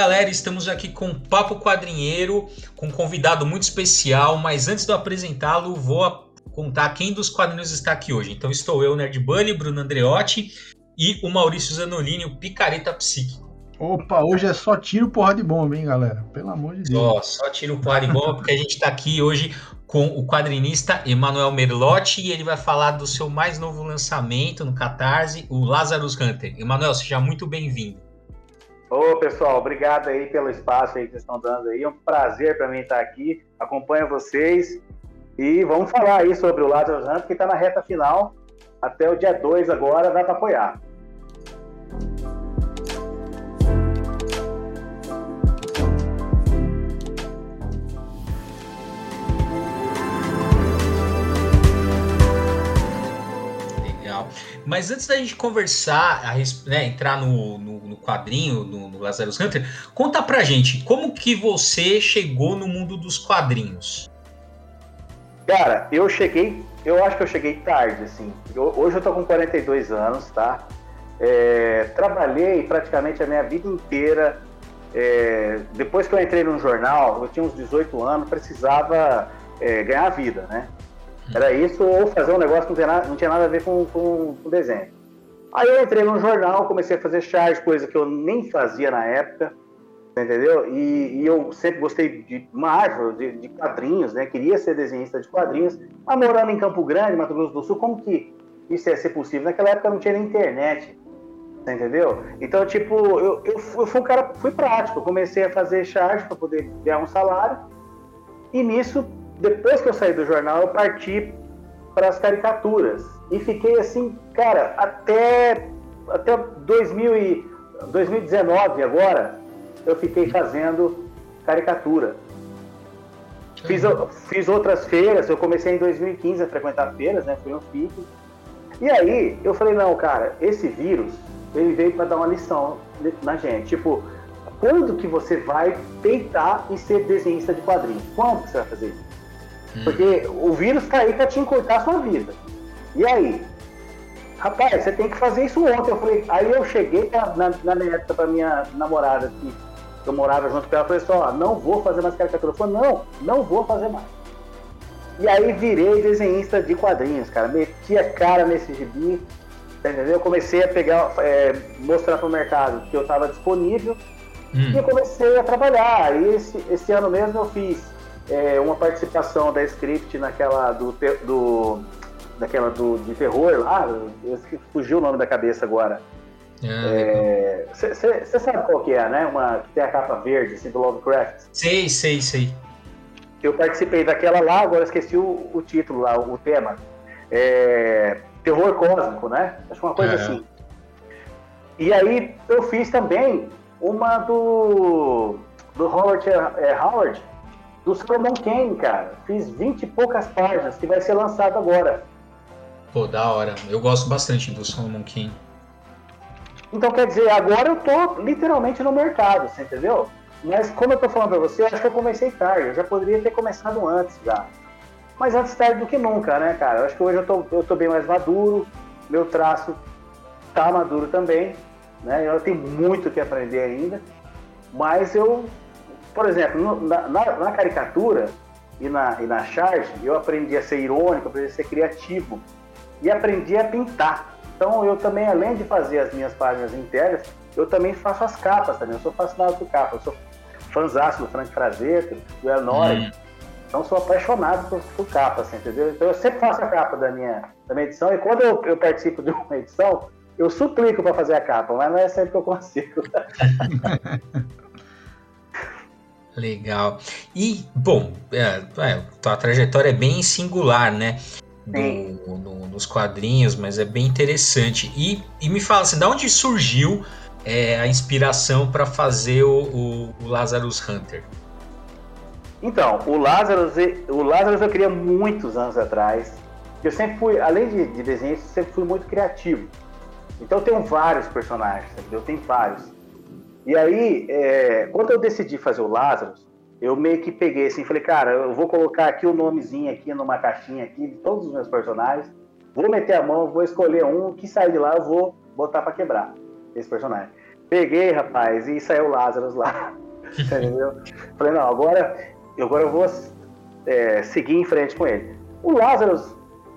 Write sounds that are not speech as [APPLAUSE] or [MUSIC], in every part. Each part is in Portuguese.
galera, estamos aqui com Papo Quadrinheiro, com um convidado muito especial, mas antes de eu apresentá-lo, vou contar quem dos quadrinhos está aqui hoje. Então estou eu, Nerd Bunny, Bruno Andreotti e o Maurício Zanolini, o Picareta Psíquico. Opa, hoje é só tiro porra de bomba, hein, galera? Pelo amor de Deus. Só, só tiro porra de bomba, porque a gente está aqui hoje com o quadrinista Emanuel Merlotti e ele vai falar do seu mais novo lançamento no Catarse, o Lazarus Hunter. Emanuel, seja muito bem-vindo. Ô, pessoal, obrigado aí pelo espaço aí que vocês estão dando aí. É um prazer para mim estar aqui. Acompanho vocês e vamos falar aí sobre o Lazarus Hunt, que está na reta final. Até o dia 2 agora dá para apoiar. Mas antes da gente conversar, a, né, entrar no, no, no quadrinho, no, no, Lazarus Hunter, conta pra gente, como que você chegou no mundo dos quadrinhos? Cara, eu cheguei, eu acho que eu cheguei tarde, assim. Eu, hoje eu tô com 42 anos, tá? É, trabalhei praticamente a minha vida inteira. É, depois que eu entrei num jornal, eu tinha uns 18 anos, precisava é, ganhar vida, né? Era isso ou fazer um negócio que não não tinha nada a ver com, com, com desenho. Aí eu entrei num jornal, comecei a fazer charge, coisa que eu nem fazia na época, entendeu? E, e eu sempre gostei de Marvel, de, de, quadrinhos, né? Queria ser desenhista de quadrinhos. Mas morando em Campo Grande, Mato Grosso do Sul, como que isso ia ser possível? Naquela época não tinha nem internet, entendeu? Então, tipo, eu, eu, eu fui um cara, fui prático. comecei a fazer charge para poder ganhar um salário. E nisso depois que eu saí do jornal, eu parti para as caricaturas. E fiquei assim, cara, até, até 2000 e, 2019 agora, eu fiquei fazendo caricatura. Fiz, fiz outras feiras, eu comecei em 2015 a frequentar feiras, né? Fui um FIC. E aí eu falei, não, cara, esse vírus, ele veio para dar uma lição na gente. Tipo, quando que você vai peitar e ser desenhista de quadrinhos? Quando que você vai fazer isso? Hum. Porque o vírus tá aí pra te encurtar a sua vida. E aí? Rapaz, você tem que fazer isso ontem. Eu falei, aí eu cheguei na, na minha época pra minha namorada que eu morava junto com ela, falei assim, ó, não vou fazer mais caricatura. Ela falou, não, não vou fazer mais. E aí virei desenhista de quadrinhos, cara. Meti a cara nesse gibi, entendeu? Eu comecei a pegar, é, mostrar pro mercado que eu estava disponível hum. e eu comecei a trabalhar. E esse, esse ano mesmo eu fiz é, uma participação da script naquela do, do daquela do, de terror lá, fugiu o nome da cabeça agora. Você ah, é, sabe qual que é, né? Uma que tem a capa verde, assim, do Lovecraft. Sei, sei, sei. Eu participei daquela lá, agora esqueci o, o título lá, o, o tema. É, terror cósmico, né? Acho uma coisa é. assim. E aí eu fiz também uma do do Howard, é, Howard do Solomon Kane, cara. Fiz 20 e poucas páginas, que vai ser lançado agora. Pô, da hora. Eu gosto bastante do Solomon Kane. Então, quer dizer, agora eu tô literalmente no mercado, você entendeu? Mas como eu tô falando pra você, acho que eu comecei tarde. Eu já poderia ter começado antes já. Mas antes tarde do que nunca, né, cara? Eu acho que hoje eu tô, eu tô bem mais maduro, meu traço tá maduro também, né? Eu tenho muito que aprender ainda, mas eu por exemplo, no, na, na, caricatura e na, e na charge, eu aprendi a ser irônico, aprendi a ser criativo e aprendi a pintar. Então, eu também, além de fazer as minhas páginas internas, eu também faço as capas também. Eu sou fascinado por capa. Eu sou fãzaço do Frank Frazeto, do El Nori. Hum. Então, sou apaixonado por, por capas, assim, entendeu? Então, eu sempre faço a capa da minha, da minha edição. E quando eu, eu participo de uma edição, eu suplico para fazer a capa, mas não é sempre que eu consigo. [LAUGHS] Legal. E, bom, é, é, tua trajetória é bem singular, né? Do, no, nos quadrinhos, mas é bem interessante. E, e me fala assim, de onde surgiu é, a inspiração para fazer o, o, o, Lazarus Hunter? Então, o Lazarus, o Lazarus eu queria muitos anos atrás. Eu sempre fui, além de, de desenho, sempre fui muito criativo. Então eu tenho vários personagens, eu tenho vários. E aí, é, quando eu decidi fazer o Lázaro, eu meio que peguei assim, falei, cara, eu vou colocar aqui o nomezinho aqui numa caixinha aqui de todos os meus personagens, vou meter a mão, vou escolher um, que sair de lá eu vou botar para quebrar esse personagem. Peguei, rapaz, e saiu o Lázaro lá. [LAUGHS] Entendeu? Falei, não, agora, agora eu vou é, seguir em frente com ele. O Lázaro,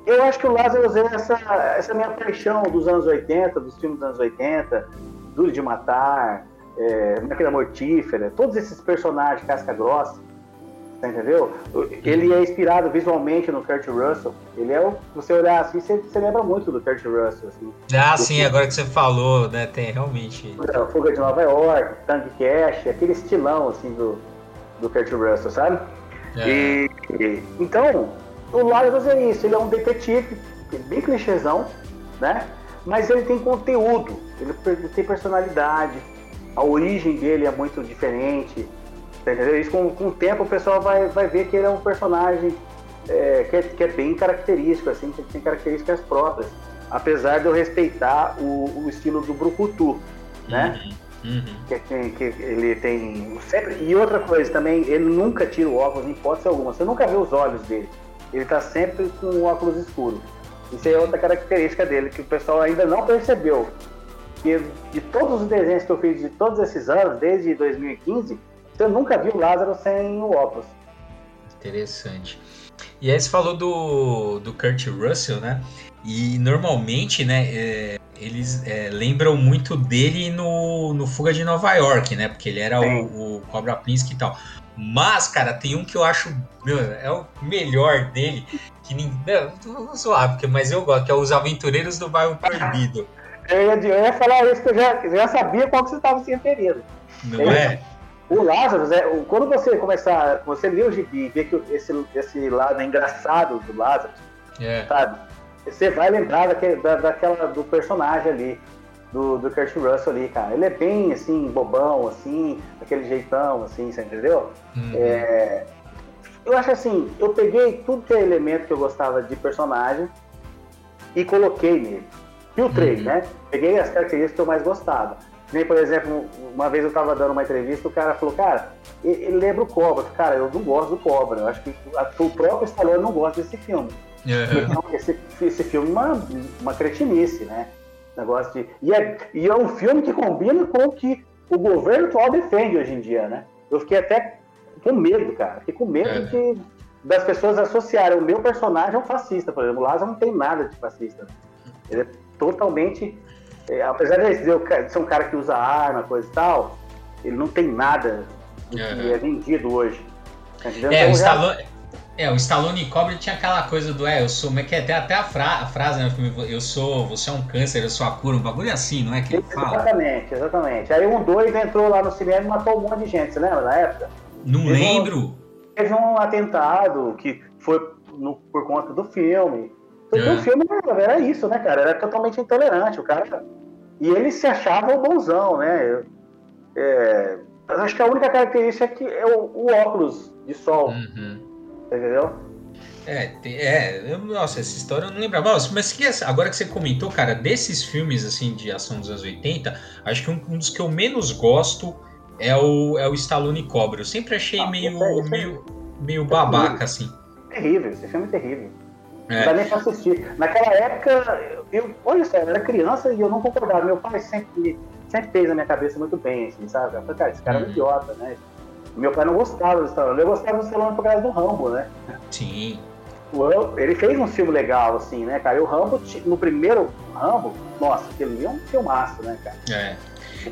eu acho que o Lázaro é essa, essa minha paixão dos anos 80, dos filmes dos anos 80, Duro de Matar, é, Máquina Mortífera, todos esses personagens casca grossa entendeu? Ele é inspirado visualmente no Kurt Russell. Ele é o. Você olhar assim, você, você lembra muito do Kurt Russell. Assim, ah, sim, filme. agora que você falou, né? Tem realmente. É, Fuga de Nova York, Tank Cash, aquele estilão assim do, do Kurt Russell, sabe? É. E, e, então, o Lazarus é isso, ele é um detetive, bem clichêzão, né? Mas ele tem conteúdo, ele tem personalidade, a origem dele é muito diferente Entendeu? Isso com, com o tempo o pessoal vai, vai ver que ele é um personagem é, que, é, que, é, bem característico, assim, que tem características próprias. Apesar de eu respeitar o, o estilo do Brucutu, né? Uhum, uhum. Que, que, que, ele tem sempre. E outra coisa também, ele nunca tira o óculos em hipótese alguma. Você nunca vê os olhos dele. Ele está sempre com o óculos escuro. Isso é outra característica dele que o pessoal ainda não percebeu. Que de todos os desenhos que eu fiz de todos esses anos, desde 2015, você nunca viu Lázaro sem o óculos. Interessante. E aí você falou do, do Kurt Russell, né? E normalmente, né, é, eles é, lembram muito dele no, no Fuga de Nova York, né? Porque ele era o, o, Cobra Príncipe e tal. Mas, cara, tem um que eu acho, meu, é o melhor dele, que ninguém. Não, não zoar, porque, mas eu gosto, que é os Aventureiros do Bairro Proibido. [LAUGHS] eu, ia, eu ia falar isso, que eu já, já sabia qual que você estava se referindo. Não é? O Lázaro, é, quando você começar, você lê o gibi e vê que esse, esse lado é engraçado do Lázaro, é. sabe? Você vai lembrar daquele, da, daquela, do personagem ali, do, do Kurt Russell ali, cara. Ele é bem, assim, bobão, assim, daquele jeitão, assim, você entendeu? Uhum. É, eu acho assim, eu peguei tudo que é elemento que eu gostava de personagem e coloquei nele. Filtrei, uhum. né? Peguei as características que eu mais gostava. Nem, por exemplo, uma vez eu estava dando uma entrevista, o cara falou, cara, ele lembra o Cobra. Cara, eu não gosto do Cobra. Eu acho que o próprio Stallone não gosta desse filme. Uhum. Então, esse, esse filme é uma, uma cretinice, né? Negócio de. E é, e é um filme que combina com o que o governo atual defende hoje em dia, né? Eu fiquei até com medo, cara. Fiquei com medo é. que, das pessoas associarem o meu personagem a um fascista, por exemplo. O Lázaro não tem nada de fascista. Ele é totalmente é, apesar de ele ser um cara que usa arma, coisa e tal, ele não tem nada do uhum. que é vendido hoje. Tá é, então, o Stallone, é, o Stallone Cobra tinha aquela coisa do, é, eu sou, como é que é, até, até a, fra, a frase, né, eu sou, você é um câncer, eu sou a cura, um bagulho assim, não é que ele fala? Exatamente, exatamente. Aí um dois entrou lá no cinema e matou um monte de gente, você lembra na época? Não teve lembro. Um, teve um atentado que foi no, por conta do filme. Porque é. o filme era isso, né, cara? Era totalmente intolerante. O cara. E ele se achava o bonzão, né? É, acho que a única característica é que é o, o óculos de sol. Uhum. Entendeu? É, é, nossa, essa história eu não lembrava. Mas que, agora que você comentou, cara, desses filmes assim de ação dos anos 80, acho que um, um dos que eu menos gosto é o, é o Stallone Cobra. Eu sempre achei ah, meio, é, meio, meio babaca, assim. Terrível, esse filme é terrível. É. Não dá nem pra assistir. Naquela época, eu, olha só, eu era criança e eu não concordava. Meu pai sempre, sempre fez na minha cabeça muito bem, assim, sabe? Eu falei, cara, esse cara é um uhum. idiota, né? Meu pai não gostava do Stallone. Eu gostava do Stallone por causa do Rambo, né? Sim. Ele fez um filme legal, assim, né, cara? E o Rambo, no primeiro Rambo, nossa, aquele é um filmaço, né, cara? É.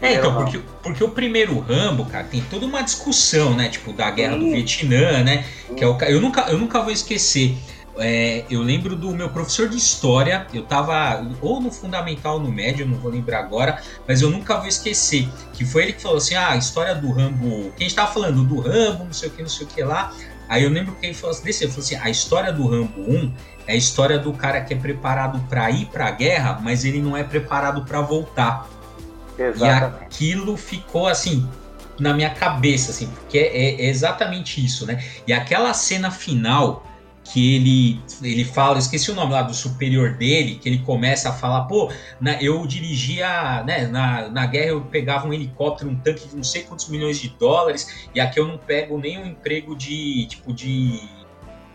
É, então, porque, porque o primeiro Rambo, cara, tem toda uma discussão, né? Tipo, da guerra Sim. do Vietnã, né? Que é o, eu, nunca, eu nunca vou esquecer é, eu lembro do meu professor de história, eu tava ou no fundamental ou no médio, não vou lembrar agora, mas eu nunca vou esquecer, que foi ele que falou assim, ah, a história do Rambo, quem estava falando do Rambo, não sei o que, não sei o que lá, aí eu lembro que ele falou assim, desse, ele falou assim, a história do Rambo 1 é a história do cara que é preparado para ir para a guerra, mas ele não é preparado para voltar. Exatamente. E aquilo ficou assim, na minha cabeça, assim, porque é, é exatamente isso, né? E aquela cena final que ele ele fala, esqueci o nome lá do superior dele, que ele começa a falar, pô, na, eu dirigia, né, na, na guerra eu pegava um helicóptero, um tanque de não sei quantos milhões de dólares, e aqui eu não pego nem um emprego de, tipo, de,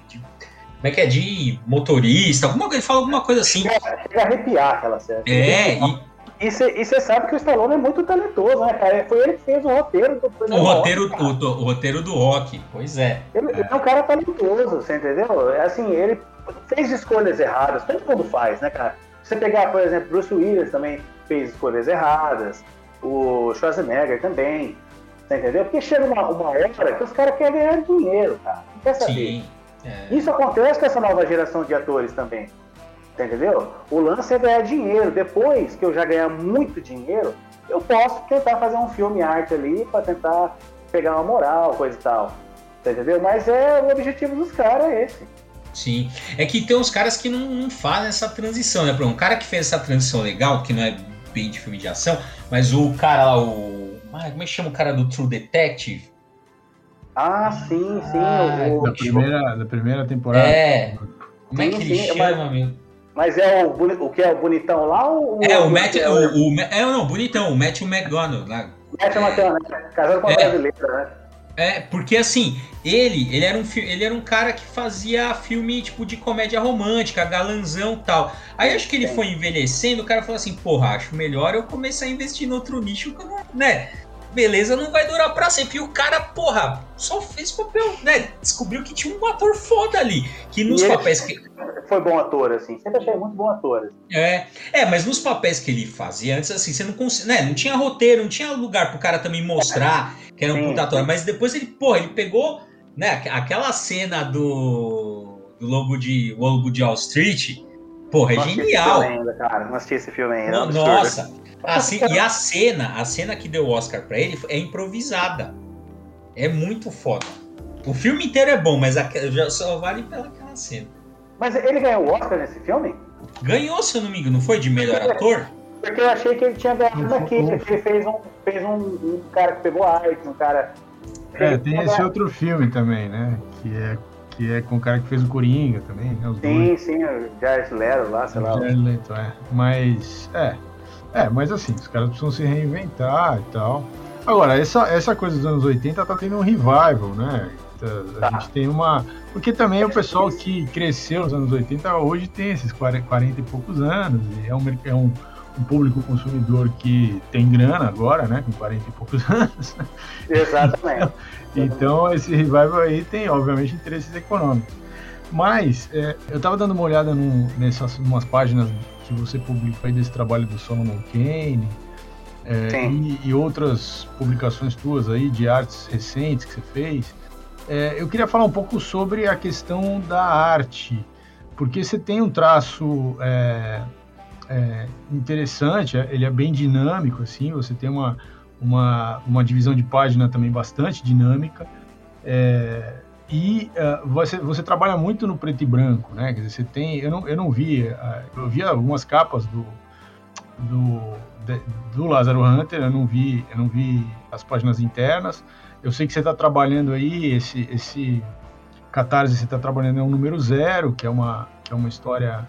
de como é que é, de motorista, alguma ele fala alguma coisa assim. Chega, chega a arrepiar aquela cena. É, e, E você sabe que o Stallone é muito talentoso, né, cara? Foi ele que fez o roteiro do o roteiro, rock, o, o, roteiro do rock, pois é. Ele é. ele é um cara talentoso, você entendeu? É assim, ele fez escolhas erradas, todo mundo faz, né, cara? Você pegar, por exemplo, Bruce Willis também fez escolhas erradas, o Schwarzenegger também, você entendeu? Porque chega uma, uma hora que os caras querem ganhar dinheiro, cara. Não quer saber. Sim, é. Isso acontece com essa nova geração de atores também. Entendeu? O lance é ganhar dinheiro. Depois que eu já ganhar muito dinheiro, eu posso tentar fazer um filme arte ali para tentar pegar uma moral, coisa e tal. Entendeu? Mas é o objetivo dos caras é esse. Sim. É que tem uns caras que não, não fazem essa transição, né? Um cara que fez essa transição legal, que não é bem de filme de ação, mas o cara lá, o. Ah, como é que chama o cara do True Detective? Ah, sim, sim. Ah, o, da, primeira, da primeira temporada. É. Como é que ele sim, chama, mas, meu? Mas é o, o que é o bonitão lá ou É, o, o Matt. O, o, é, não, bonitão, o Matthew McGonagall. Lá. Matthew McGonagall, né? Casado com é. brasileira, né? É, porque assim, ele, ele era um ele era um cara que fazia filme tipo de comédia romântica, galanzão tal. Aí acho que ele foi envelhecendo, o cara falou assim, porra, acho melhor eu começar a investir em outro nicho, né? Beleza não vai durar pra sempre. E o cara, porra, só fez papel, né? Descobriu que tinha um ator foda ali. Que nos e papéis que. Foi bom ator, assim. Sempre achei muito bom ator. Assim. É, é, mas nos papéis que ele fazia antes, assim, você não conseguia. Né? Não tinha roteiro, não tinha lugar pro cara também mostrar que era um puta ator. Mas depois ele, porra, ele pegou, né, aquela cena do. Do Lobo de. O Lobo de Wall Street. Porra, é genial. Ainda, cara. Não assisti esse filme ainda. É Nossa, Assim, e a cena, a cena que deu o Oscar para ele é improvisada. É muito foda. O filme inteiro é bom, mas a, já só vale pelaquela cena. Mas ele ganhou o Oscar nesse filme? Ganhou, se eu não me engano, não foi? De melhor ator? Porque eu achei que ele tinha ganhado aqui, porque ele fez um, fez um, um cara que pegou arte, um cara. É, tem esse outro filme também, né? Que é, que é com o cara que fez o Coringa também, né? Os sim, dois. sim, o Jared Leto lá, sei o lá. Jared Leto, é. Mas, é, é, mas assim, os caras precisam se reinventar e tal. Agora, essa, essa coisa dos anos 80 tá tendo um revival, né? A tá. gente tem uma. Porque também o pessoal que cresceu nos anos 80 hoje tem esses 40, 40 e poucos anos, e é um, é um, um, público consumidor que tem grana agora, né? Com 40 e poucos [LAUGHS] anos. Exatamente. então, esse revival aí tem, obviamente, interesses econômicos. Mas, é, eu estava dando uma olhada num, nessas umas páginas que você publica aí desse trabalho do Solomon Kane é, e, e, outras publicações tuas aí de artes recentes que você fez. É, eu queria falar um pouco sobre a questão da arte, porque você tem um traço é, é interessante, é, ele é bem dinâmico, assim, você tem uma, uma, uma divisão de página também bastante dinâmica. É, e uh, você, você trabalha muito no preto e branco, né? Quer dizer, você tem. Eu não, eu não vi. Uh, eu vi algumas capas do, do, de, do Lázaro Hunter, eu não vi, eu não vi as páginas internas. Eu sei que você está trabalhando aí, esse, esse Catarse, você está trabalhando é um número zero, que é uma, que é uma história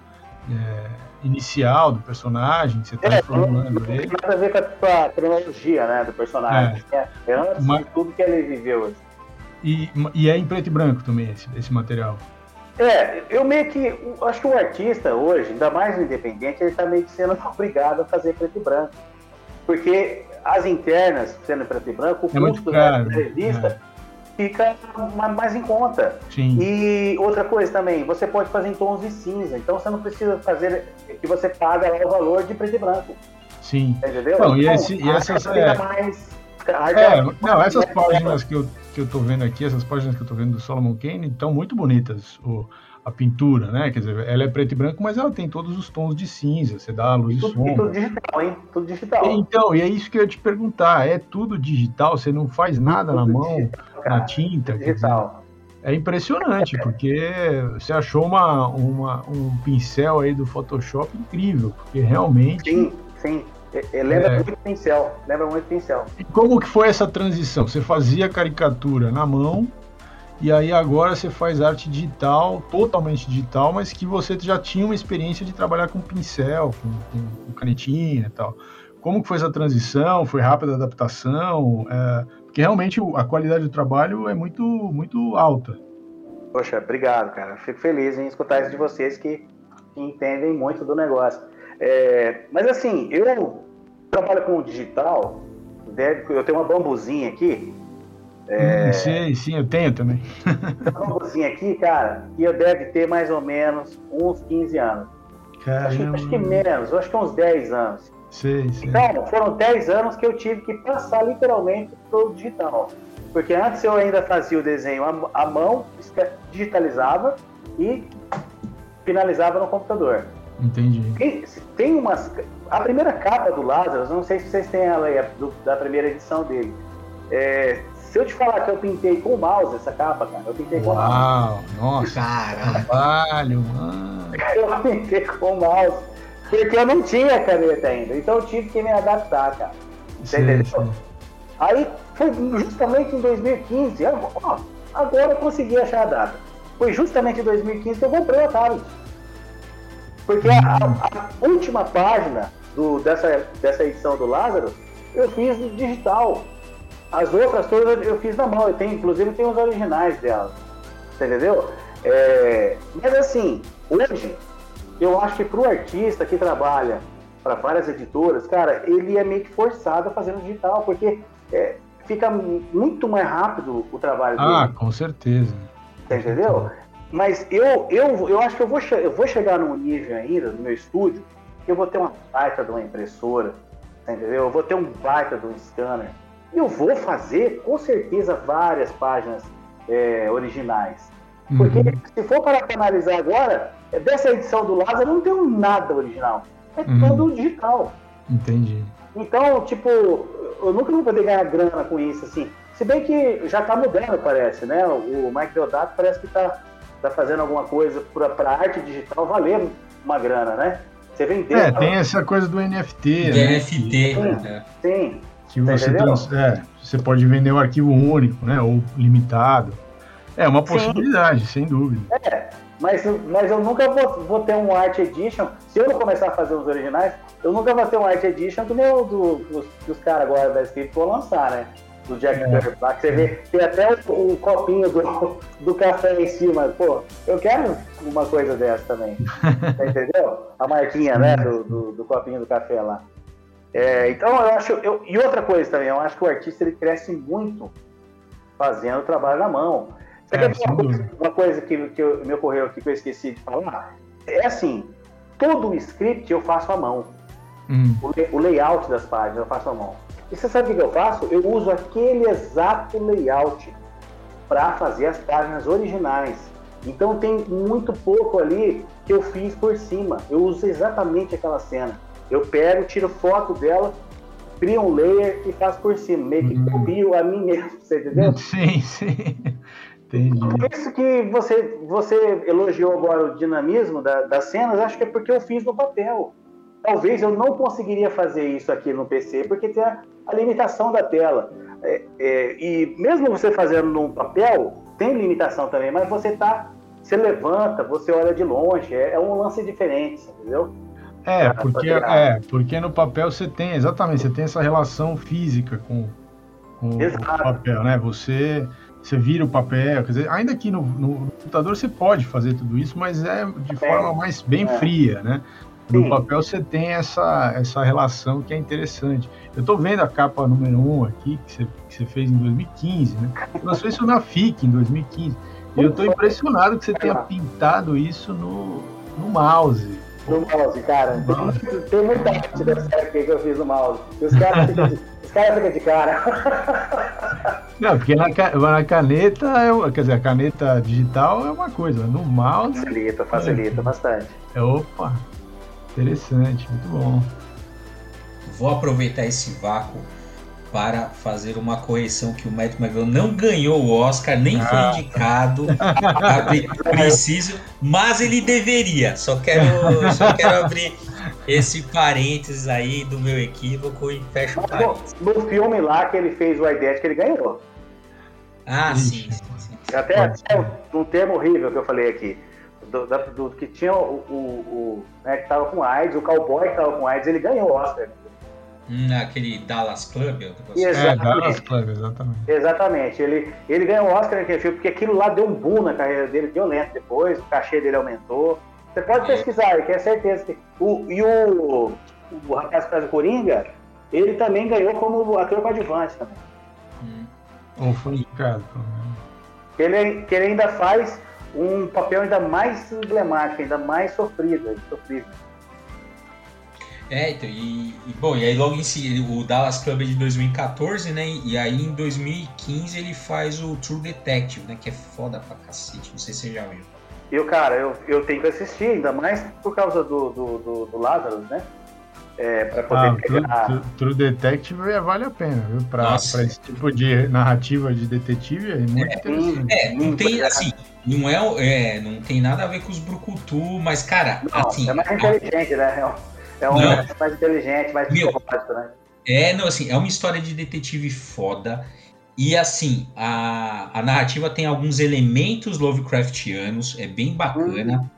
é, inicial do personagem, que você está é, formulando ele. Não tem nada a ver com a, cronologia né, do personagem. É, é antes Mas, de tudo que ele viveu. Assim. E, e é em preto e branco também esse, esse material. É, eu meio que. Acho que o artista hoje, ainda mais no independente, ele está meio que sendo [LAUGHS] obrigado a fazer preto e branco. Porque as internas, sendo preto e branco, o é custo da revista é. fica mais em conta. Sim. E outra coisa também, você pode fazer em tons de cinza, então você não precisa fazer que você paga lá o valor de preto e branco. Sim. Entendeu? Não, e, esse, e essas. É... Mais, é, não, essas páginas que eu que eu estou vendo aqui, essas páginas que eu estou vendo do Solomon Kane, estão muito bonitas. O, a pintura, né? Quer dizer, ela é preto e branco, mas ela tem todos os tons de cinza. Você dá a luz e, tudo, sombra. tudo digital, hein? Tudo digital. Então, e é isso que eu ia te perguntar. É tudo digital? Você não faz nada tudo na mão, digital, na tinta? Digital. É impressionante, porque você achou uma, uma, um pincel aí do Photoshop incrível, porque realmente. Sim, sim. Lembra é. muito pincel, lembra muito pincel. E como que foi essa transição? Você fazia caricatura na mão e aí agora você faz arte digital, totalmente digital, mas que você já tinha uma experiência de trabalhar com pincel, com, com, com canetinha e tal. Como que foi essa transição? Foi rápida a adaptação? É, porque realmente a qualidade do trabalho é muito, muito alta. Poxa, obrigado, cara. Fico feliz em escutar isso de vocês que entendem muito do negócio. É, mas assim, eu trabalha com digital, deve, eu tenho uma bambuzinha aqui. É, hum, sim, sim, eu tenho também. uma bambuzinha aqui, cara, e eu deve ter mais ou menos uns 15 anos. Acho, acho, que menos, acho que uns 10 anos. Sim, sim. Então, foram 10 anos que eu tive que passar literalmente para o digital. Porque antes eu ainda fazia o desenho à mão, digitalizava e finalizava no computador. Entendi. Tem, tem umas. A primeira capa do Lázaro, não sei se vocês têm ela aí, do, da primeira edição dele. É, se eu te falar que eu pintei com o mouse essa capa, cara, eu pintei com o mouse. Uau, nossa, cara. Trabalho, mano. [LAUGHS] Eu pintei com o mouse. Porque eu não tinha caneta ainda. Então eu tive que me adaptar, cara. Entendeu? Sim. Aí foi justamente em 2015. Ó, agora eu consegui achar a data. Foi justamente em 2015 que eu comprei a tablet. Porque a, a, última página do, dessa, dessa edição do Lázaro eu fiz digital. As outras todas eu fiz na mão. Eu tenho, inclusive tem os originais dela. Você entendeu? É, mas assim, hoje, eu acho que para o artista que trabalha para várias editoras, cara, ele é meio que forçado a fazer no digital, porque é, fica muito mais rápido o trabalho ah, dele. Ah, com certeza. Você entendeu? Mas eu, eu, eu acho que eu vou, eu vou chegar num nível ainda no meu estúdio que eu vou ter uma baita de uma impressora, entendeu? Eu vou ter um baita de um scanner. E eu vou fazer, com certeza, várias páginas é, originais. Porque uhum. se for para analisar agora, dessa edição do Lázaro não tem nada original. É uhum. todo digital. Entendi. Então, tipo, eu nunca vou poder ganhar grana com isso, assim. Se bem que já está mudando, parece, né? O Mike Deodato parece que está tá fazendo alguma coisa para arte digital valer uma grana, né? Você vendeu. É, tem essa coisa do NFT. Do né? NFT. Sim, é. sim. Que você, trans, é, você pode vender o um arquivo único, né? Ou limitado. É uma possibilidade, sim. sem dúvida. É, mas, mas eu nunca vou, vou, ter um Art Edition. Se eu não começar a fazer os originais, eu nunca vou ter um Art Edition do meu, do, dos, que os caras agora da Script vão lançar, né? Do Jack é. Kirby lá, que você vê, tem até o, o, copinho do, do café em cima. Pô, eu quero uma coisa dessa também. entendeu? A marquinha, né? Do, do, do, copinho do café lá. É, então eu acho. Eu, e outra coisa também, eu acho que o artista ele cresce muito fazendo o trabalho na mão. É, uma, coisa, uma, coisa, que, que eu, me ocorreu aqui que eu esqueci de falar? É assim, todo o script eu faço à mão. Hum. O, o, layout das páginas eu faço à mão. E você sabe o que eu faço? Eu uso aquele exato layout para fazer as páginas originais. Então tem muito pouco ali que eu fiz por cima. Eu uso exatamente aquela cena. Eu pego, tiro foto dela, crio um layer e faço por cima. Meio que hum. copio a mim mesmo, você entendeu? [LAUGHS] Sim, sim. Entendi. Por isso que você, você elogiou agora o dinamismo da, das cenas, acho que é porque eu fiz no papel. Talvez eu não conseguiria fazer isso aqui no PC, porque tem a, a limitação da tela. É, é, e mesmo você fazendo no papel, tem limitação também, mas você tá. Você levanta, você olha de longe, é, é um lance diferente, entendeu? É, porque, é, porque no papel você tem, exatamente, você tem essa relação física com, com o papel, né? Você você vira o papel, quer dizer, ainda que no, no, computador você pode fazer tudo isso, mas é de forma mais bem é. fria, né? No papel você tem essa, essa relação que é interessante. Eu estou vendo a capa número 1 um aqui, que você, que você fez em 2015, né? Você fez isso na FIC em 2015. E eu estou impressionado que você tenha pintado isso no, no mouse. No mouse, cara. Tem muita arte dessa época que eu fiz no mouse. E os caras ficam de, os caras ficam de cara. [LAUGHS] Não, porque na, na caneta, é, quer dizer, a caneta digital é uma coisa, no mouse. Facilita, facilita é, bastante. É, opa, interessante, muito bom. Vou aproveitar esse vácuo para fazer uma correção que o Matt McGraw não ganhou o Oscar, nem ah. foi indicado. [LAUGHS] preciso, mas ele deveria. Só quero, só quero abrir esse parênteses aí do meu equívoco e fecha o parênteses. No, no, filme lá que ele fez o Idete, que ele ganhou. Ah, sim, sim, sim. Até, até um termo horrível que eu falei aqui. Do, da, do que tinha o, o, o né, que tava com AIDS, o cowboy que tava com AIDS, ele ganhou o Oscar. Hum, aquele Dallas Club? É, Dallas Club, exatamente. Exatamente. Ele, ele ganhou o Oscar naquele filme, porque aquilo lá deu um boom na carreira dele, violento depois, o cachê dele aumentou. Você pode é. pesquisar, que é certeza que. O, e o, o rapaz que faz o Coringa, ele também ganhou como ator coadjuvante também. Hum. Ou foi indicado, ele, que ele ainda faz um papel ainda mais emblemático, ainda mais sofrido. sofrido. É, então, e, e, bom, e aí logo em seguida, o Dallas Club é de 2014, né? E aí em 2015 ele faz o True Detective, né? Que é foda pra cacete, não sei se você já viu. Eu, cara, eu, eu tenho que assistir, ainda mais por causa do, do, do, do Lazarus, né? É, pra poder ah, pegar... True, True Detective é, vale a pena, viu? Pra, pra, esse tipo de narrativa de detetive é muito é, interessante. É, não tem, assim, não é, é, não tem nada a ver com os brucutu, mas, cara, não, assim... É mais inteligente, a... né? É um não, mais inteligente, mais psicopático, né? É, não, assim, é uma história de detetive foda. E assim, a, a narrativa tem alguns elementos Lovecraftianos, é bem bacana. Hum.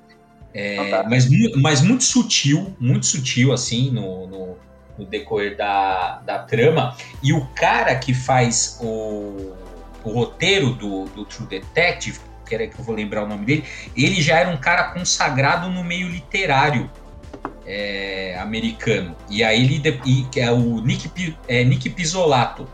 É, mas, mas muito sutil, muito sutil, assim, no, no, no, decorrer da, da trama. E o cara que faz o, o roteiro do, do True Detective, que era que eu vou lembrar o nome dele, ele já era um cara consagrado no meio literário é, americano. E aí ele e, é o Nick, é, Nick Pisolato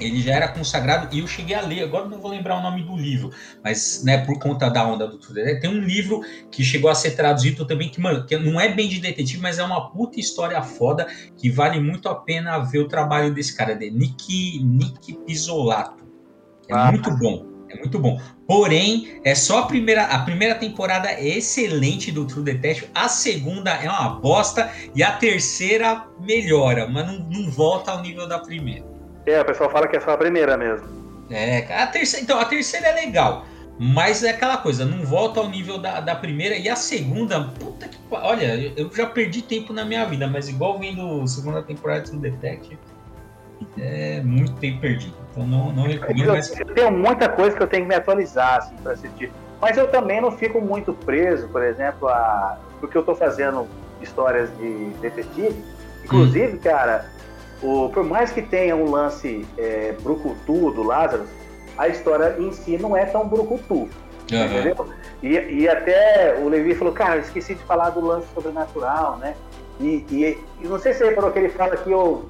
ele já era consagrado e eu cheguei a ler, agora não vou lembrar o nome do livro, mas né, por conta da onda do Twitter, tem um livro que chegou a ser traduzido também, que, mano, que não é bem de detetive, mas é uma puta história foda que vale muito a pena ver o trabalho desse cara, de Nick, Nick Pisolato. É ah. muito bom, é muito bom. Porém, é só a primeira, a primeira temporada é excelente do True Detective, a segunda é uma bosta e a terceira melhora, mas não, não volta ao nível da primeira. É, o pessoal fala que é só a primeira mesmo. É, a terceira, então a terceira é legal. Mas é aquela coisa, não volta ao nível da, da primeira. E a segunda, puta que. Olha, eu já perdi tempo na minha vida, mas igual vendo a segunda temporada do Detective, é muito tempo perdido. Então não, não recomendo. Eu, mas... eu tenho muita coisa que eu tenho que me atualizar assim, para assistir. Mas eu também não fico muito preso, por exemplo, a. Porque eu estou fazendo histórias de detetive. Inclusive, hum. cara, o, por mais que tenha um lance é, brucutu do Lázaro, a história em si não é tão brucutu. Uhum. Entendeu? E, e até o Levi falou, cara, eu esqueci de falar do lance sobrenatural, né? E, e, e não sei se você reparou que ele fala que, o,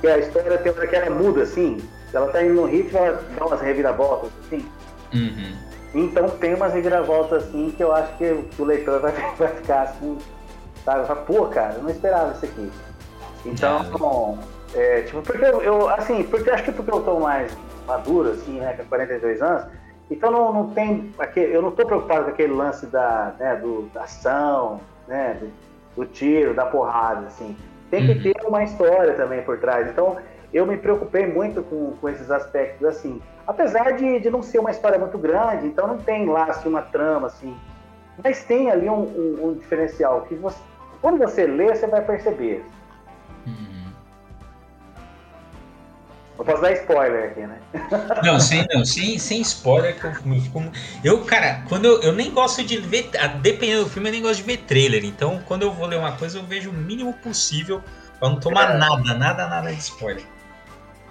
que a história tem hora que ela muda, assim. Ela tá indo no ritmo, ela dá umas reviravoltas, assim. Uhum. Então tem umas reviravoltas, assim, que eu acho que o leitor vai, [LAUGHS] vai ficar assim, sabe? Pô, cara, eu não esperava isso aqui. Então, é, tipo, porque eu, assim, porque acho que porque eu tô mais maduro, assim, né, com 42 anos, então não, não tem, aquele, eu não tô preocupado com aquele lance da, né, do, da ação, né, do, do tiro, da porrada, assim. Tem que uhum. ter uma história também por trás. Então, eu me preocupei muito com, com esses aspectos, assim. Apesar de, de não ser uma história muito grande, então não tem lá, assim, uma trama, assim. Mas tem ali um, um, um diferencial que você, quando você lê, você vai perceber. Não posso dar spoiler aqui, né? [LAUGHS] Não, sem, não, sem, sem spoiler, que eu, eu, cara, quando eu, eu nem gosto de ver, dependendo do filme, eu nem gosto de ver trailer. Então, quando eu vou ler uma coisa, eu vejo o mínimo possível pra não tomar é. nada, nada, nada de spoiler.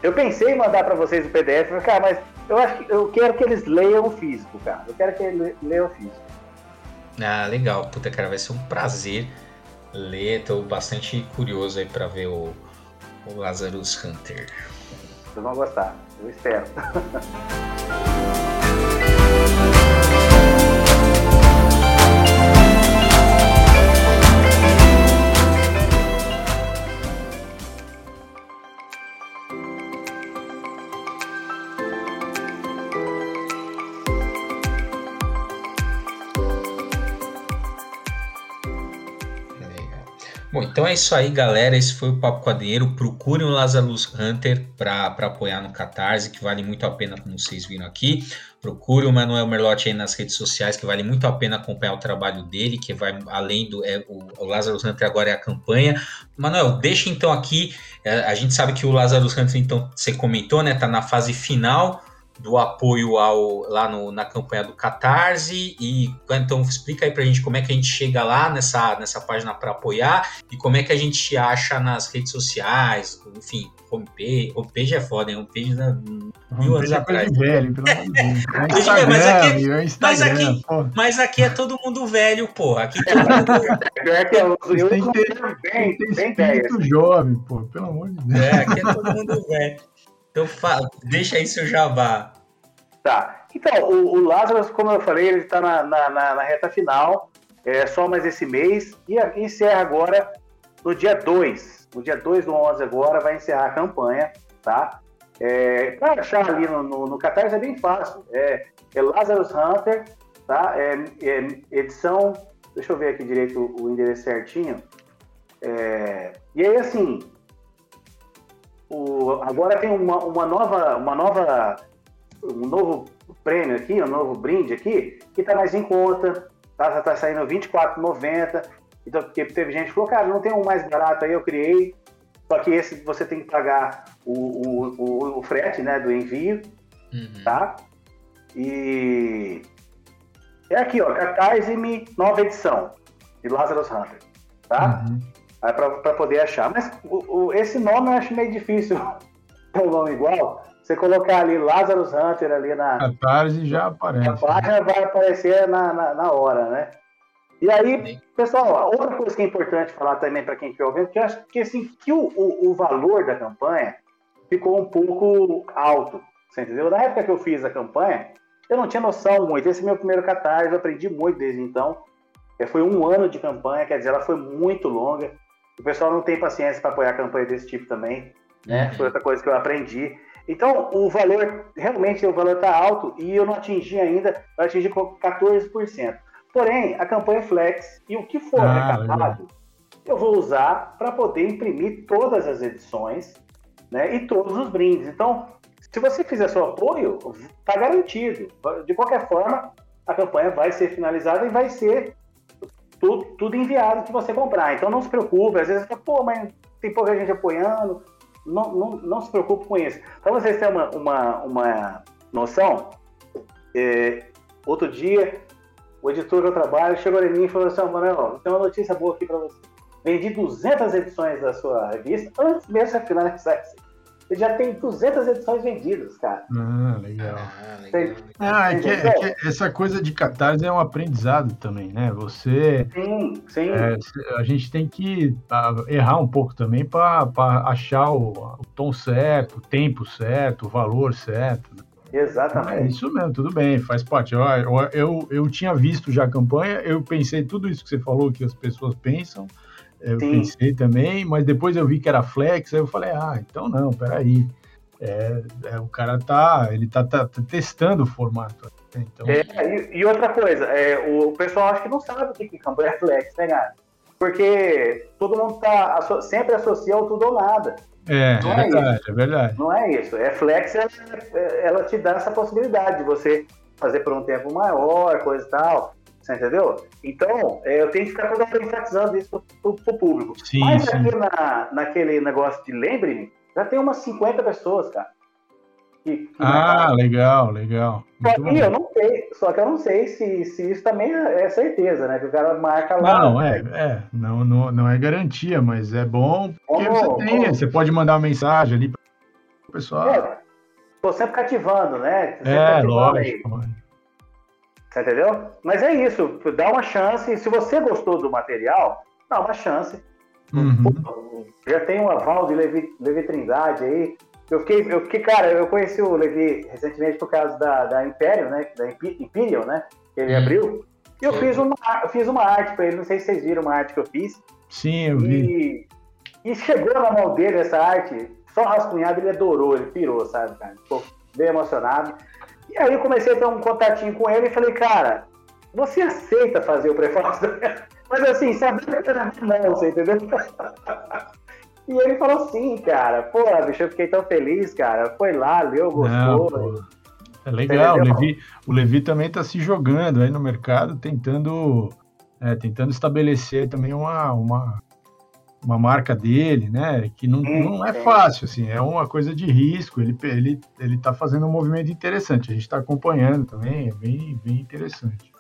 Eu pensei em mandar para vocês o PDF, mas, cara, mas eu acho que eu quero que eles leiam o físico, cara. Eu quero que eles leiam o físico. Ah, legal. Puta, cara, vai ser um prazer ler. Tô bastante curioso aí para ver o, o Lazarus Hunter. Vocês vão gostar, eu espero. [LAUGHS] Bom, então é isso aí, galera. Esse foi o Papo Quadrinheiro. Procurem o Lazarus Hunter para apoiar no Catarse, que vale muito a pena, como vocês viram aqui. Procure o Manuel Merlotti aí nas redes sociais, que vale muito a pena acompanhar o trabalho dele, que vai além do. É, o, o Lazarus Hunter agora é a campanha. Manuel, deixa então aqui. É, a gente sabe que o Lazarus Hunter, então, você comentou, né? Tá na fase final do apoio ao lá no, na campanha do Catarse e então explica aí pra gente como é que a gente chega lá nessa, nessa página para apoiar e como é que a gente acha nas redes sociais, enfim, homepage, homepage é foda, hein? Homepage da mil anos é atrás. Velho, pelo amor de Deus. [LAUGHS] É Instagram, mas, aqui, é mas, aqui, mas aqui é todo mundo velho, porra. Aqui [LAUGHS] todo mundo... É que eu, eu que espírito jovem, pô, pelo amor de Deus. É, aqui é todo mundo velho. Então deixa aí seu jabá. Tá. Então, o, o Lázaro, como eu falei, ele está na, na, na, reta final, é só mais esse mês, e encerra agora no dia 2. No dia 2 do 11 agora vai encerrar a campanha, tá? É, Para achar ali no, no, no Catarse é bem fácil. É, é Lazarus Hunter, tá? É, é, edição. Deixa eu ver aqui direito o, o endereço certinho. É, e aí, assim, o, agora tem uma, uma, nova, uma nova, um novo prêmio aqui, um novo brinde aqui, que está mais em conta, tá, tá saindo R$ 24,90. Então, porque teve gente que falou, cara, não tem um mais barato aí, eu criei. Só que esse você tem que pagar o, o, o, o frete né, do envio, uhum. tá? E é aqui, ó, Catarse-me, nova edição, de Lazarus Hunter, tá? Uhum para poder achar. Mas o, o, esse nome eu acho meio difícil, [LAUGHS] um nome igual. Você colocar ali Lazarus Hunter ali na. Catarse já aparece. A página vai aparecer na, na, na hora, né? E aí, pessoal, outra coisa que é importante falar também para quem estiver ouvindo, que eu acho que, assim, que o, o, o, valor da campanha ficou um pouco alto. Você entendeu? Na época que eu fiz a campanha, eu não tinha noção muito. Esse é meu primeiro catarse, eu aprendi muito desde então. É, foi um ano de campanha, quer dizer, ela foi muito longa. O pessoal não tem paciência para apoiar campanha desse tipo também, né? Foi outra coisa que eu aprendi. Então, o valor, realmente, o valor está alto e eu não atingi ainda, eu atingi com 14%. Porém, a campanha Flex e o que for ah, arrecadado, eu vou usar para poder imprimir todas as edições né, e todos os brindes. Então, se você fizer seu apoio, está garantido. De qualquer forma, a campanha vai ser finalizada e vai ser tudo, tudo enviado que você comprar. Então não se preocupe, às vezes você pô, mas tem pouca gente apoiando. Não, não, não se preocupe com isso. Para vocês terem uma, uma, uma noção, é, outro dia, o editor eu trabalho chegou em mim e falou assim: Manuel, tem uma notícia boa aqui para você. Vendi 200 edições da sua revista antes mesmo de finalizar isso ele já tem 200 edições vendidas, cara. Ah, legal. Ah, legal. Ah, é que, é que essa coisa de catarse é um aprendizado também, né? Você. Sim, sim. É, a gente tem que errar um pouco também para achar o, o, tom certo, o tempo certo, o valor certo. Né? Exatamente. É isso mesmo, tudo bem, faz parte. Eu, eu, eu, eu tinha visto já a campanha, eu pensei tudo isso que você falou que as pessoas pensam. Eu Sim. pensei também, mas depois eu vi que era flex, aí eu falei, ah, então não, peraí. É, é, o cara tá, ele tá, tá, tá testando o formato. Então... É, e, e, outra coisa, é, o, pessoal acho que não sabe o que, que campanha é flex, né, cara? Porque todo mundo tá, sempre associa ao tudo ou nada. É, não é, verdade, isso. é verdade. Não é isso. É flex, ela, ela te dá essa possibilidade de você fazer por um tempo maior, coisa e tal. Você entendeu? Então, é, eu tenho que ficar toda hora enfatizando isso pro, pro público. Sim, Mas sim. aqui na, naquele negócio de lembre-me, já tem umas 50 pessoas, cara. Que, que ah, legal, legal. Só que eu não sei, só que eu não sei se, se isso também é certeza, né? Que o cara marca lá. Não, é, é não, não, não é garantia, mas é bom porque você tem, você pode mandar uma mensagem ali para o pessoal. É, tô sempre cativando, né? Sempre é, lógico, mano. Você entendeu? Mas é isso, dá uma chance. Se você gostou do material, dá uma chance. Uhum. Já tem um aval de Levi, Levi Trindade aí. Eu fiquei, eu fiquei, cara, eu conheci o Levi recentemente por causa da, da Imperium, né? Da Imperium, né? Que ele uhum. abriu. E eu fiz uma, eu fiz uma arte para ele, não sei se vocês viram uma arte que eu fiz. Sim, eu vi. E, e chegou na mão dele essa arte, só rascunhado, ele adorou, ele pirou, sabe, cara? Ficou bem emocionado. E aí eu comecei a ter um contatinho com ele e falei, cara, você aceita fazer o prefácio? [LAUGHS] Mas assim, sabendo que era não, você entendeu? [LAUGHS] E ele falou assim, cara, pô, bicho, eu fiquei tão feliz, cara. Foi lá, leu, gostou. Não, é legal, o Levi, o Levi também está se jogando aí no mercado, tentando, é, tentando estabelecer também uma, uma, uma marca dele, né? Que não, não é fácil, assim, é uma coisa de risco. Ele ele ele está fazendo um movimento interessante. A gente está acompanhando também, é bem bem interessante.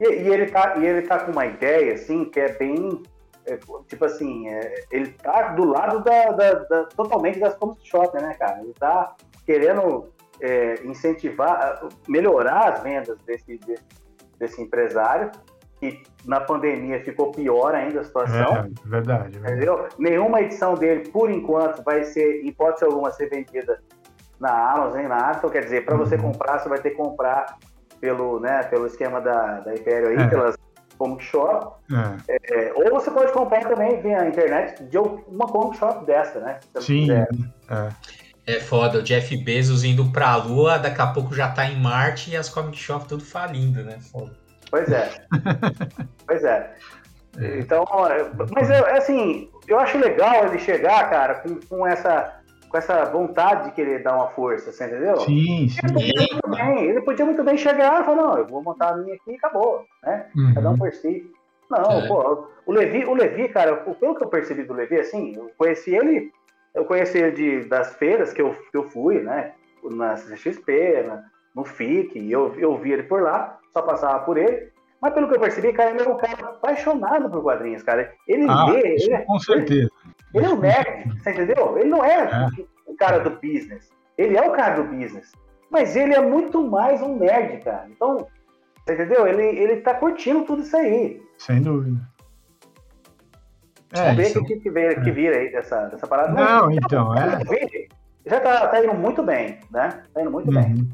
E, e, ele tá e ele tá com uma ideia assim que é bem é, tipo assim, é, ele tá do lado da, da, da totalmente das comic shop, né, cara? Ele tá querendo é, incentivar, melhorar as vendas desse, desse, desse empresário que na pandemia ficou pior ainda a situação. É, verdade, verdade. Entendeu? Nenhuma edição dele, por enquanto, vai ser, em hipótese alguma, ser vendida na Amazon, nem nada. Então, quer dizer, para uhum. você comprar, você vai ter que comprar pelo, né, pelo esquema da, da Império aí, é. pelas comic shop. É. É, ou você pode comprar também via internet de uma comic shop dessa, né? Sim. É. é foda, o Jeff Bezos indo pra Lua, daqui a pouco já tá em Marte e as comic shop tudo falindo, né? Foda. Pois é. [LAUGHS] pois é. Então, mas é assim, eu acho legal ele chegar, cara, com, com, essa, com essa vontade de querer dar uma força, você entendeu? Sim, sim. Ele podia muito bem, ele podia muito bem chegar e falar, não, eu vou montar a minha aqui e acabou, né? Uhum. Cada um por si. Não, é. pô, o Levi, o Levi, cara, pelo que eu percebi do Levi, assim, eu conheci ele, eu conheci ele de, das feiras que eu, que eu fui, né? Na CXP, na, no FIC, e eu, eu vi ele por lá só passava por ele. Mas pelo que eu percebi, cara, ele é um cara apaixonado por quadrinhos, cara. Ele ah, lê, ele, é com certeza. Ele, ele é um nerd, você entendeu? Ele não é, é, o cara do business. Ele é o cara do business. Mas ele é muito mais um nerd, cara. Então, você entendeu? Ele, ele tá curtindo tudo isso aí. Sem dúvida. É, Vamos ver o que, que, vira, que vira aí dessa, dessa parada. Não, então, é. Já tá, tá indo muito bem, né? Tá indo muito uhum. bem.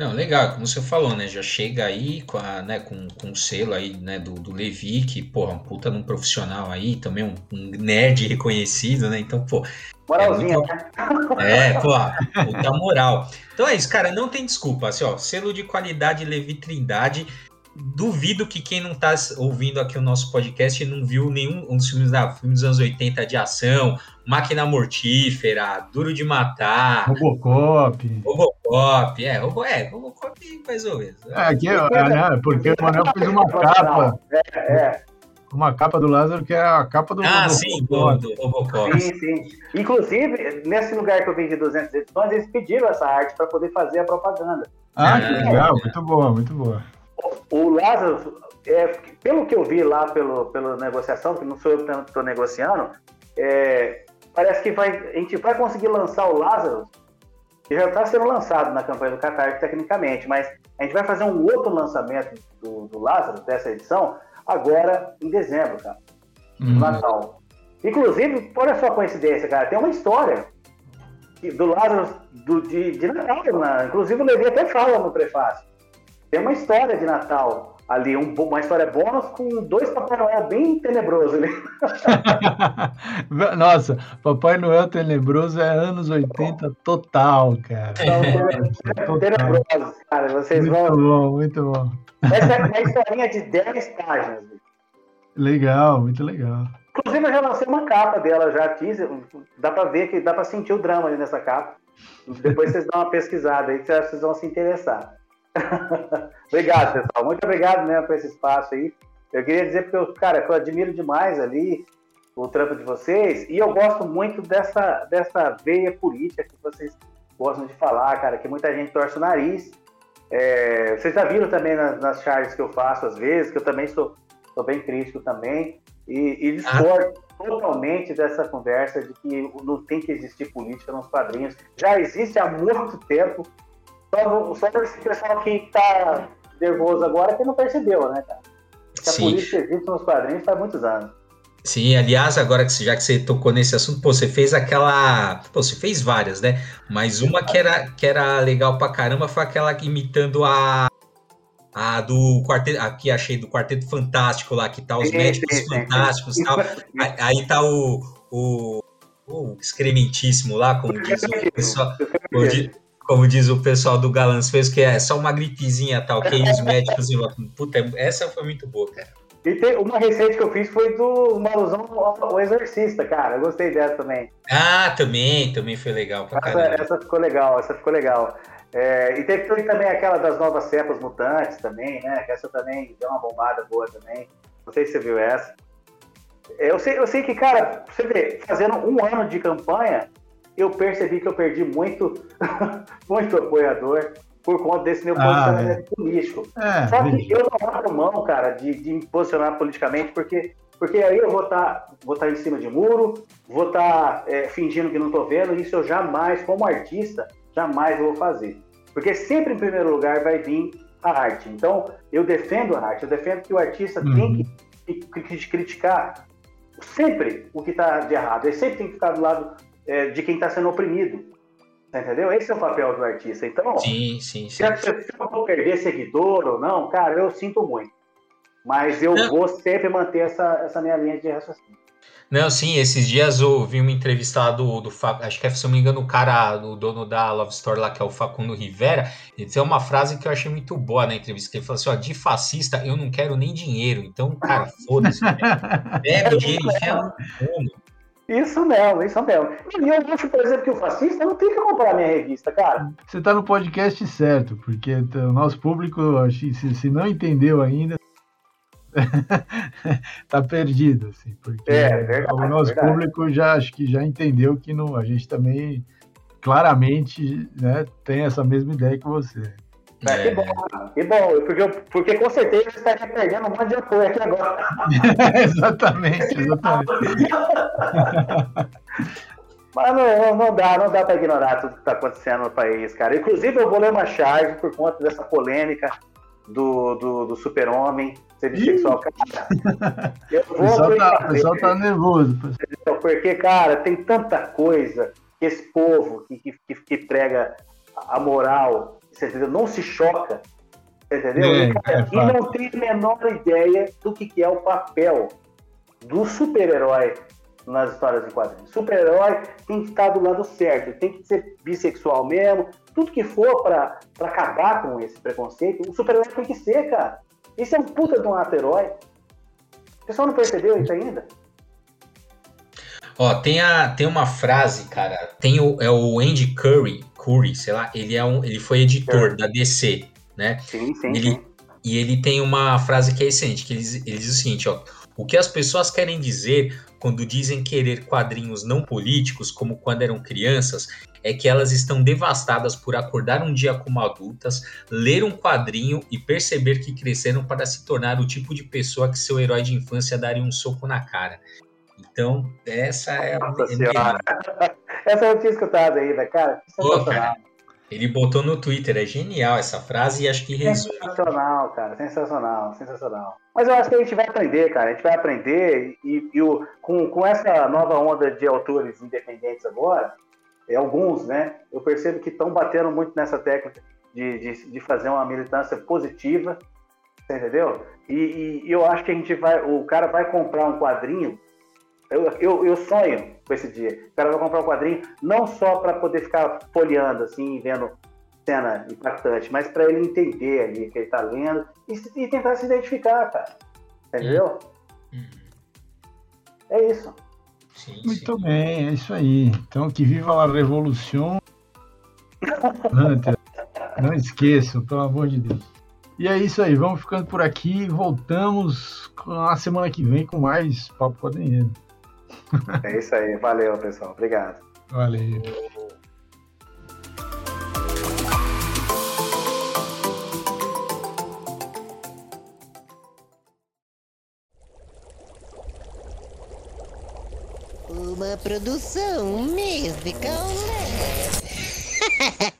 Não, legal, como você falou, né? Já chega aí com, a, né, com, com o selo aí, né, do, do Levi, que, porra, um puta num profissional aí, também um, um nerd [LAUGHS] reconhecido, né? Então, pô. Moralzinha, é, muito... Né? [LAUGHS] é, pô, puta moral. Então é isso, cara, não tem desculpa. Assim, ó, selo de qualidade Levi Trindade. Duvido que quem não tá ouvindo aqui o nosso podcast não viu nenhum um dos filmes, da, filmes dos anos 80 de ação, Máquina Mortífera, Duro de Matar. Robocop. Robocop, é, Robo, é Robocop mais ou menos. É, aqui, é, né, porque o Manel fez uma capa. É, é. Uma capa do Lázaro que é a capa do Ah, do sim, do, do Robocop. Sim, sim. Inclusive, nesse lugar que eu vendi 200 edições, eles pediram essa arte para poder fazer a propaganda. Ah, que é. legal, muito boa, muito boa. O, Lázaro, é, pelo que eu vi lá pelo, pela negociação, que não sou eu que estou negociando, é, parece que vai, a gente vai conseguir lançar o Lázaro, que já está sendo lançado na campanha do Qatar tecnicamente, mas a gente vai fazer um outro lançamento do, do Lázaro, dessa edição, agora em dezembro, cara. Uhum. Natal. Inclusive, olha só a coincidência, cara, tem uma história do Lázaro do, de, de Natal, né? inclusive o Levi até fala no prefácio. Tem uma história de Natal ali, um, uma história bônus com dois Papai Noel bem tenebroso ali. [LAUGHS] Nossa, Papai Noel tenebroso é anos 80 total, cara. Não, tenebroso, cara. Vocês muito vão. Muito bom, muito bom. Essa é uma historinha de 10 páginas. Legal, muito legal. Inclusive, eu já lancei uma capa dela, já quis. Dá pra ver que dá pra sentir o drama ali nessa capa. Depois vocês dão uma pesquisada aí que vocês vão se interessar. [LAUGHS] obrigado, pessoal. Muito obrigado mesmo por esse espaço aí. Eu queria dizer porque eu, cara, eu admiro demais ali o trampo de vocês e eu gosto muito dessa, dessa veia política que vocês gostam de falar, cara, que muita gente torce o nariz. É, vocês já viram também nas, nas charges que eu faço às vezes, que eu também sou, sou bem crítico também, e, e discordo ah. totalmente dessa conversa de que não tem que existir política nos quadrinhos. Já existe há muito tempo, só, só esse pessoal que tá nervoso agora que não percebeu, né, cara? Que a política existe nos quadrinhos faz muitos anos. Sim, aliás, agora que já que você tocou nesse assunto, pô, você fez aquela. Pô, você fez várias, né? Mas uma que era, que era legal pra caramba foi aquela imitando a. A do quarteto. Aqui achei do Quarteto Fantástico lá, que tá os médicos fantásticos e tal. [LAUGHS] Aí, aí tá o. o o excrementíssimo lá, como diz o pessoal, como diz o pessoal do Galãs fez, que é só uma gripezinha tal, que os médicos Puta, essa foi muito boa, cara. E tem uma receita que eu fiz foi do uma alusão ao Exorcista, cara. Eu gostei dessa também. Ah, também, também foi legal pra essa, essa ficou legal, essa ficou legal. É, e teve também aquela das novas cepas mutantes também, né? Essa também deu uma bombada boa também. Não sei se você viu essa. Eu sei, eu sei que, cara, você vê, fazendo um ano de campanha, eu percebi que eu perdi muito, [LAUGHS] muito apoiador por conta desse meu ah, posicionamento é. político. É, Só que eu não abro mão, cara, de, de me posicionar politicamente, porque, porque aí eu vou estar tá, vou tá em cima de muro, vou estar tá, é, fingindo que não estou vendo, isso eu jamais, como artista, jamais vou fazer. Porque sempre, em primeiro lugar, vai vir a arte. Então, eu defendo a arte, eu defendo que o artista uhum. tem que, que, que, criticar sempre o que está de errado. Ele sempre tem que ficar do lado é, de quem está sendo oprimido. Entendeu? Esse é o papel do artista. Então, sim, sim, sim. Se, se eu vou perder seguidor ou não, cara, eu sinto muito. Mas eu não. vou sempre manter essa, essa minha linha de raciocínio. Não, sim, esses dias eu vi uma entrevista do, do acho que é, se não me engano, o cara, o dono da Love Store lá, que é o Facundo Rivera, ele tem uma frase que eu achei muito boa na entrevista, que ele falou assim, ó, de fascista eu não quero nem dinheiro, então, cara, foda-se, [LAUGHS] pega o dinheiro e enfia no mundo. Isso mesmo, isso mesmo. E eu acho, por exemplo, que o fascista não tem que comprar minha revista, cara. Você está no podcast certo, porque o nosso público, se não entendeu ainda, [LAUGHS] tá perdido, assim, porque é, verdade, o nosso verdade. público já acho que já entendeu que não, a gente também claramente né, tem essa mesma ideia que você. É, que bom, que bom, porque, porque com certeza você estaria perdendo um monte de apoio aqui agora. [LAUGHS] exatamente, exatamente. [LAUGHS] Mas não, não dá, não dá para ignorar tudo que está acontecendo no país, cara. Inclusive, eu vou ler uma charge por conta dessa polêmica do, do, do super-homem ser bissexual. Cara, [LAUGHS] eu vou o pessoal, tá, o pessoal tá nervoso. Porque, cara, tem tanta coisa que esse povo que, que, que prega a moral você entendeu? Não se choca, entendeu? É, e, cara, é e não tem a menor ideia do que, que é o papel do super-herói nas histórias de quadrinhos. Super-herói tem que estar do lado certo, tem que ser bissexual mesmo, tudo que for para acabar com esse preconceito, o super-herói tem que ser, cara. Isso é um puta de um ato-herói. O pessoal não percebeu isso ainda? Ó, tem, a, tem uma frase, cara. Tem o, é o Andy Curry, Curry, sei lá, ele é um, ele foi editor é. da DC, né? Sim, sim, ele, sim. E ele tem uma frase que é excelente, que ele, ele diz o seguinte, ó. O que as pessoas querem dizer quando dizem querer quadrinhos não políticos, como quando eram crianças, é que elas estão devastadas por acordar um dia como adultas, ler um quadrinho e perceber que cresceram para se tornar o tipo de pessoa que seu herói de infância daria um soco na cara. Então, essa é a. Nossa. Essa eu não tinha escutado ainda, cara. Pô, cara. Ele botou no Twitter, é genial essa frase e acho que resume. Sensacional, cara, sensacional, sensacional. Mas eu acho que a gente vai aprender, cara, a gente vai aprender e, e o, com, com essa nova onda de autores independentes agora, é, alguns, né, eu percebo que estão batendo muito nessa técnica de, de, de, fazer uma militância positiva, entendeu? E, e, eu acho que a gente vai, o cara vai comprar um quadrinho eu, eu, eu, sonho com esse dia. O cara vai comprar um quadrinho não só para poder ficar folheando assim, vendo cena impactante, mas para ele entender ali que ele está lendo e, e, tentar se identificar, cara. Entendeu? Uhum. É isso. Sim, Muito sim. bem, é isso aí. Então, que viva a revolução. Não esqueçam, pelo amor de Deus. E é isso aí, vamos ficando por aqui. Voltamos na semana que vem com mais Papo Quadrinheiro. [LAUGHS] É isso aí. Valeu, pessoal. Obrigado. Valeu. Uma produção musical. [LAUGHS]